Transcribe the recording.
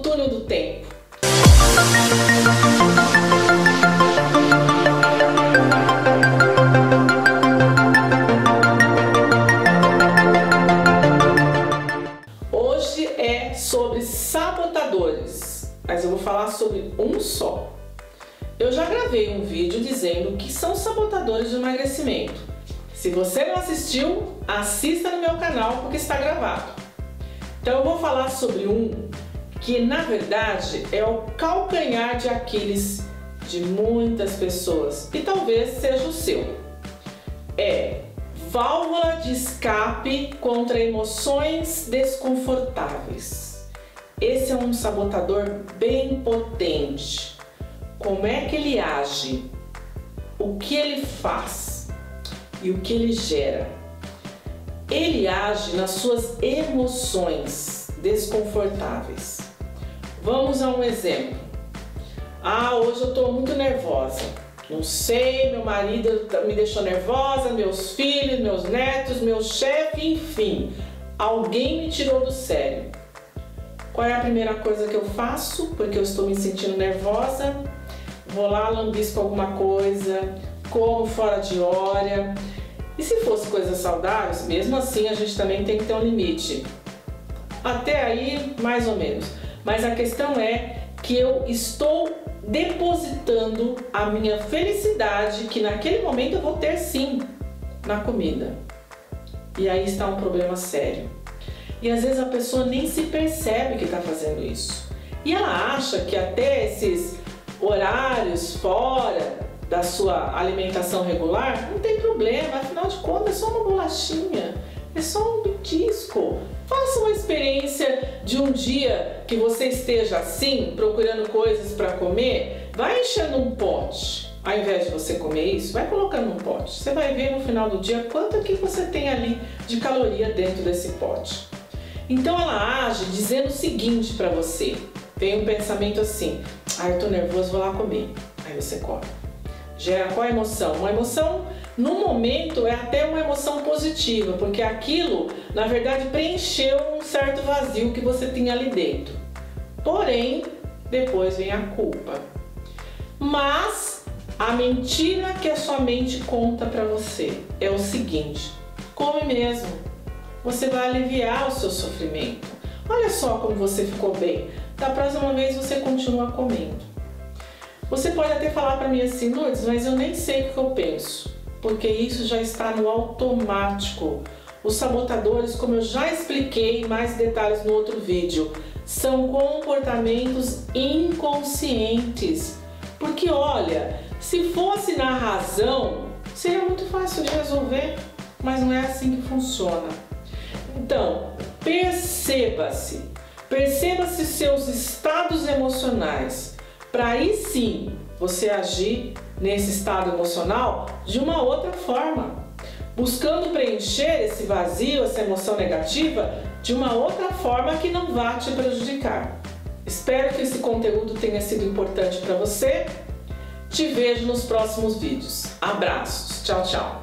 túnel do tempo. Hoje é sobre sabotadores, mas eu vou falar sobre um só. Eu já gravei um vídeo dizendo que são sabotadores de emagrecimento. Se você não assistiu, assista no meu canal porque está gravado. Então eu vou falar sobre um que na verdade é o calcanhar de Aquiles de muitas pessoas e talvez seja o seu. É válvula de escape contra emoções desconfortáveis. Esse é um sabotador bem potente. Como é que ele age? O que ele faz? E o que ele gera? Ele age nas suas emoções desconfortáveis. Vamos a um exemplo. Ah, hoje eu estou muito nervosa. Não sei, meu marido me deixou nervosa, meus filhos, meus netos, meu chefe, enfim. Alguém me tirou do sério. Qual é a primeira coisa que eu faço? Porque eu estou me sentindo nervosa. Vou lá, lambisco alguma coisa, como fora de hora. E se fosse coisas saudáveis, mesmo assim a gente também tem que ter um limite. Até aí, mais ou menos. Mas a questão é que eu estou depositando a minha felicidade, que naquele momento eu vou ter sim, na comida. E aí está um problema sério. E às vezes a pessoa nem se percebe que está fazendo isso. E ela acha que até esses horários fora sua alimentação regular não tem problema, afinal de contas é só uma bolachinha, é só um petisco. Faça uma experiência de um dia que você esteja assim, procurando coisas para comer, vai enchendo um pote. Ao invés de você comer isso, vai colocando um pote. Você vai ver no final do dia quanto que você tem ali de caloria dentro desse pote. Então ela age dizendo o seguinte para você: tem um pensamento assim, ah, eu tô nervoso, vou lá comer. Aí você come. Gera qual emoção? Uma emoção, no momento, é até uma emoção positiva, porque aquilo, na verdade, preencheu um certo vazio que você tinha ali dentro. Porém, depois vem a culpa. Mas a mentira que a sua mente conta para você é o seguinte: come mesmo. Você vai aliviar o seu sofrimento. Olha só como você ficou bem. Da próxima vez você continua comendo. Você pode até falar para mim assim, Lourdes, mas eu nem sei o que eu penso, porque isso já está no automático. Os sabotadores, como eu já expliquei mais detalhes no outro vídeo, são comportamentos inconscientes. Porque olha, se fosse na razão, seria muito fácil de resolver, mas não é assim que funciona. Então, perceba-se, perceba-se seus estados emocionais, para aí sim você agir nesse estado emocional de uma outra forma, buscando preencher esse vazio, essa emoção negativa de uma outra forma que não vá te prejudicar. Espero que esse conteúdo tenha sido importante para você. Te vejo nos próximos vídeos. Abraços. Tchau, tchau.